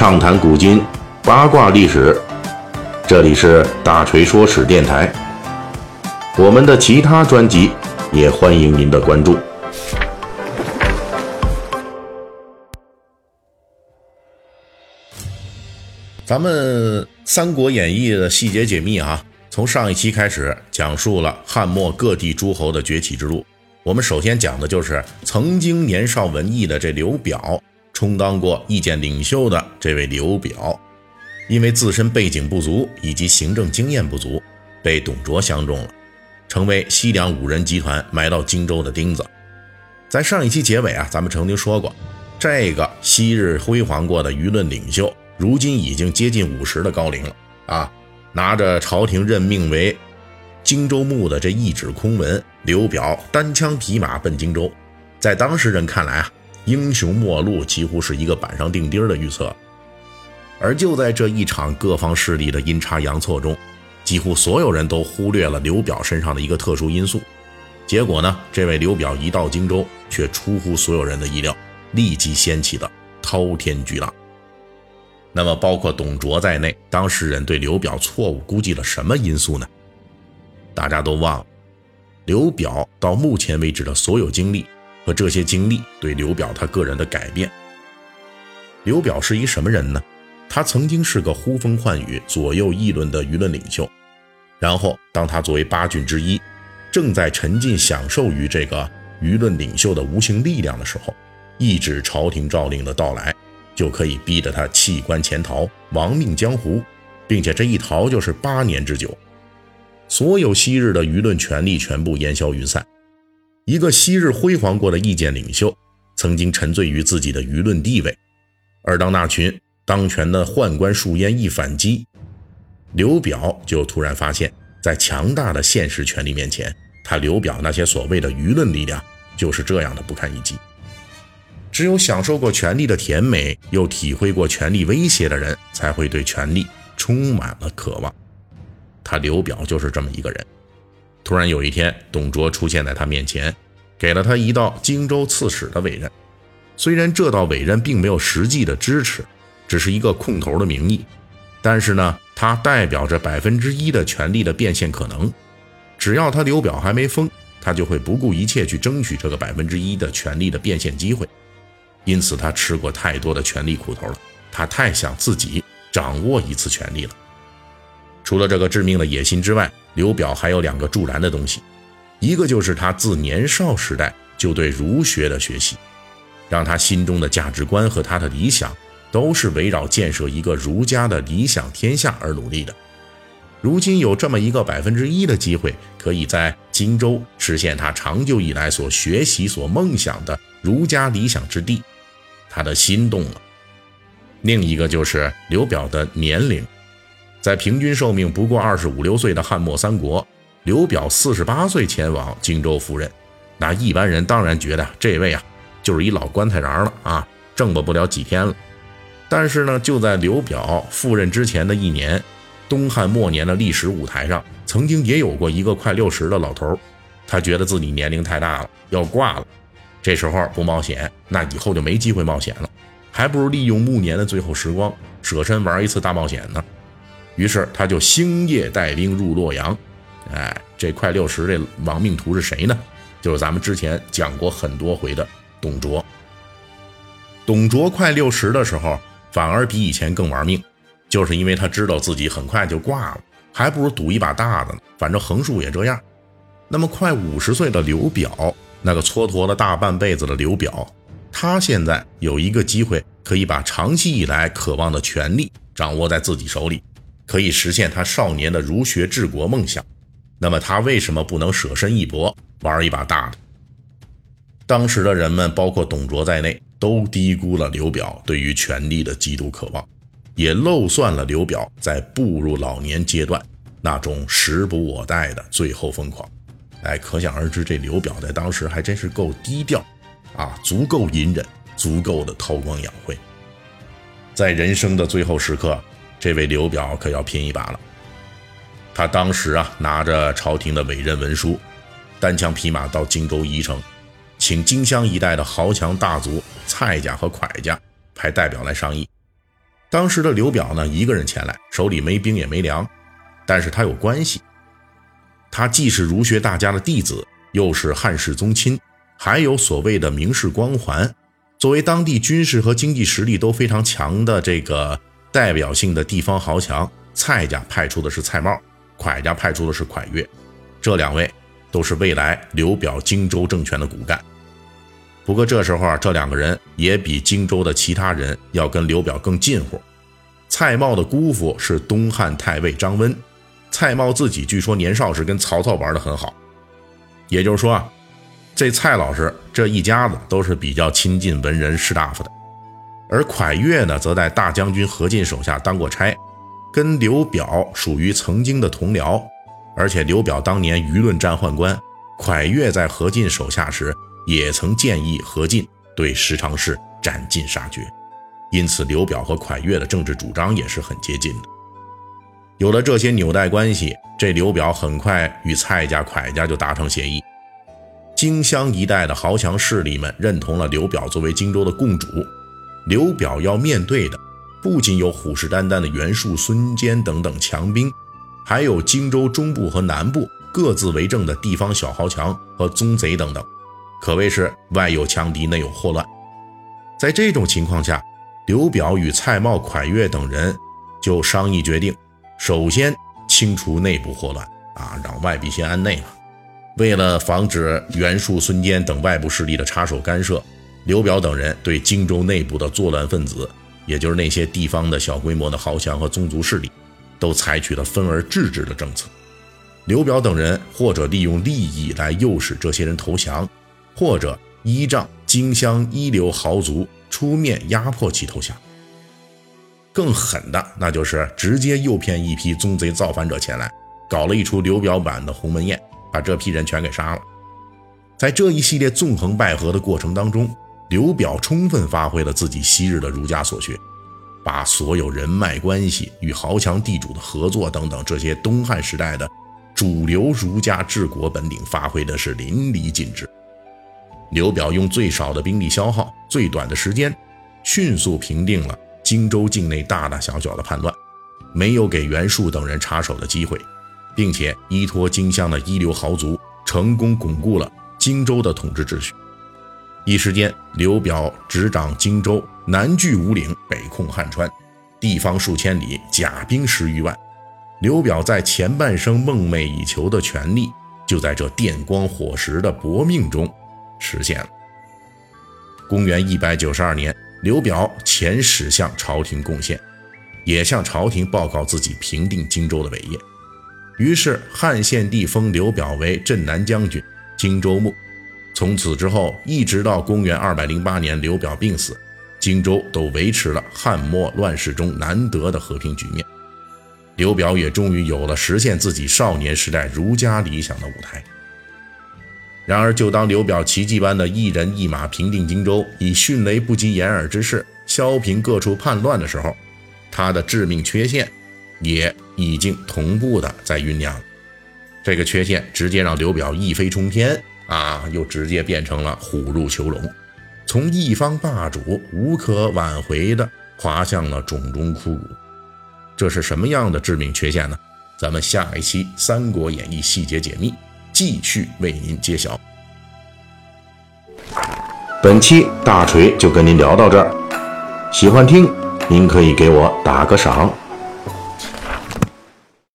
畅谈古今，八卦历史。这里是大锤说史电台。我们的其他专辑也欢迎您的关注。咱们《三国演义》的细节解密啊，从上一期开始讲述了汉末各地诸侯的崛起之路。我们首先讲的就是曾经年少文艺的这刘表，充当过意见领袖的这位刘表，因为自身背景不足以及行政经验不足，被董卓相中了，成为西凉五人集团埋到荆州的钉子。在上一期结尾啊，咱们曾经说过，这个昔日辉煌过的舆论领袖，如今已经接近五十的高龄了啊，拿着朝廷任命为。荆州牧的这一纸空文，刘表单枪匹马奔荆州，在当时人看来啊，英雄末路几乎是一个板上钉钉的预测。而就在这一场各方势力的阴差阳错中，几乎所有人都忽略了刘表身上的一个特殊因素。结果呢，这位刘表一到荆州，却出乎所有人的意料，立即掀起了滔天巨浪。那么，包括董卓在内，当事人对刘表错误估计了什么因素呢？大家都忘了，刘表到目前为止的所有经历和这些经历对刘表他个人的改变。刘表是一什么人呢？他曾经是个呼风唤雨、左右议论的舆论领袖，然后当他作为八郡之一，正在沉浸享受于这个舆论领袖的无形力量的时候，一纸朝廷诏令的到来，就可以逼得他弃官潜逃、亡命江湖，并且这一逃就是八年之久。所有昔日的舆论权力全部烟消云散，一个昔日辉煌过的意见领袖，曾经沉醉于自己的舆论地位，而当那群当权的宦官树烟一反击，刘表就突然发现，在强大的现实权力面前，他刘表那些所谓的舆论力量就是这样的不堪一击。只有享受过权力的甜美，又体会过权力威胁的人，才会对权力充满了渴望。他刘表就是这么一个人。突然有一天，董卓出现在他面前，给了他一道荆州刺史的委任。虽然这道委任并没有实际的支持，只是一个空头的名义，但是呢，它代表着百分之一的权力的变现可能。只要他刘表还没疯，他就会不顾一切去争取这个百分之一的权力的变现机会。因此，他吃过太多的权力苦头了，他太想自己掌握一次权力了。除了这个致命的野心之外，刘表还有两个助燃的东西，一个就是他自年少时代就对儒学的学习，让他心中的价值观和他的理想都是围绕建设一个儒家的理想天下而努力的。如今有这么一个百分之一的机会，可以在荆州实现他长久以来所学习、所梦想的儒家理想之地，他的心动了。另一个就是刘表的年龄。在平均寿命不过二十五六岁的汉末三国，刘表四十八岁前往荆州赴任，那一般人当然觉得这位啊就是一老棺材瓤了啊，挣不不了几天了。但是呢，就在刘表赴任之前的一年，东汉末年的历史舞台上，曾经也有过一个快六十的老头，他觉得自己年龄太大了，要挂了。这时候不冒险，那以后就没机会冒险了，还不如利用暮年的最后时光，舍身玩一次大冒险呢。于是他就星夜带兵入洛阳，哎，这快六十这亡命徒是谁呢？就是咱们之前讲过很多回的董卓。董卓快六十的时候，反而比以前更玩命，就是因为他知道自己很快就挂了，还不如赌一把大的呢。反正横竖也这样。那么快五十岁的刘表，那个蹉跎了大半辈子的刘表，他现在有一个机会，可以把长期以来渴望的权力掌握在自己手里。可以实现他少年的儒学治国梦想，那么他为什么不能舍身一搏，玩一把大的？当时的人们，包括董卓在内，都低估了刘表对于权力的极度渴望，也漏算了刘表在步入老年阶段那种时不我待的最后疯狂。哎，可想而知，这刘表在当时还真是够低调啊，足够隐忍，足够的韬光养晦，在人生的最后时刻。这位刘表可要拼一把了。他当时啊，拿着朝廷的委任文书，单枪匹马到荆州宜城，请荆襄一带的豪强大族蔡家和蒯家派代表来商议。当时的刘表呢，一个人前来，手里没兵也没粮，但是他有关系，他既是儒学大家的弟子，又是汉室宗亲，还有所谓的名士光环。作为当地军事和经济实力都非常强的这个代表性的地方豪强，蔡家派出的是蔡瑁，蒯家派出的是蒯越，这两位都是未来刘表荆州政权的骨干。不过这时候啊，这两个人也比荆州的其他人要跟刘表更近乎。蔡瑁的姑父是东汉太尉张温，蔡瑁自己据说年少时跟曹操玩得很好。也就是说啊，这蔡老师这一家子都是比较亲近文人士大夫的。而蒯越呢，则在大将军何进手下当过差，跟刘表属于曾经的同僚。而且刘表当年舆论战宦官，蒯越在何进手下时。也曾建议何进对十常侍斩尽杀绝，因此刘表和蒯越的政治主张也是很接近的。有了这些纽带关系，这刘表很快与蔡家、蒯家就达成协议。荆襄一带的豪强势力们认同了刘表作为荆州的共主。刘表要面对的不仅有虎视眈眈的袁术、孙坚等等强兵，还有荆州中部和南部各自为政的地方小豪强和宗贼等等。可谓是外有强敌，内有祸乱。在这种情况下，刘表与蔡瑁、蒯越等人就商议决定，首先清除内部祸乱啊，让外必先安内嘛。为了防止袁术、孙坚等外部势力的插手干涉，刘表等人对荆州内部的作乱分子，也就是那些地方的小规模的豪强和宗族势力，都采取了分而治之的政策。刘表等人或者利用利益来诱使这些人投降。或者依仗荆襄一流豪族出面压迫其投降，更狠的那就是直接诱骗一批宗贼造反者前来，搞了一出刘表版的鸿门宴，把这批人全给杀了。在这一系列纵横捭阖的过程当中，刘表充分发挥了自己昔日的儒家所学，把所有人脉关系与豪强地主的合作等等这些东汉时代的主流儒家治国本领发挥的是淋漓尽致。刘表用最少的兵力消耗、最短的时间，迅速平定了荆州境内大大小小的叛乱，没有给袁术等人插手的机会，并且依托荆襄的一流豪族，成功巩固了荆州的统治秩序。一时间，刘表执掌荆州，南据五岭，北控汉川，地方数千里，甲兵十余万。刘表在前半生梦寐以求的权力，就在这电光火石的搏命中。实现了。公元一百九十二年，刘表遣使向朝廷贡献，也向朝廷报告自己平定荆州的伟业。于是汉献帝封刘表为镇南将军、荆州牧。从此之后，一直到公元二百零八年刘表病死，荆州都维持了汉末乱世中难得的和平局面。刘表也终于有了实现自己少年时代儒家理想的舞台。然而，就当刘表奇迹般的一人一马平定荆州，以迅雷不及掩耳之势削平各处叛乱的时候，他的致命缺陷也已经同步的在酝酿。这个缺陷直接让刘表一飞冲天啊，又直接变成了虎入囚笼，从一方霸主无可挽回的滑向了冢中枯骨。这是什么样的致命缺陷呢？咱们下一期《三国演义》细节解密。继续为您揭晓。本期大锤就跟您聊到这儿，喜欢听您可以给我打个赏。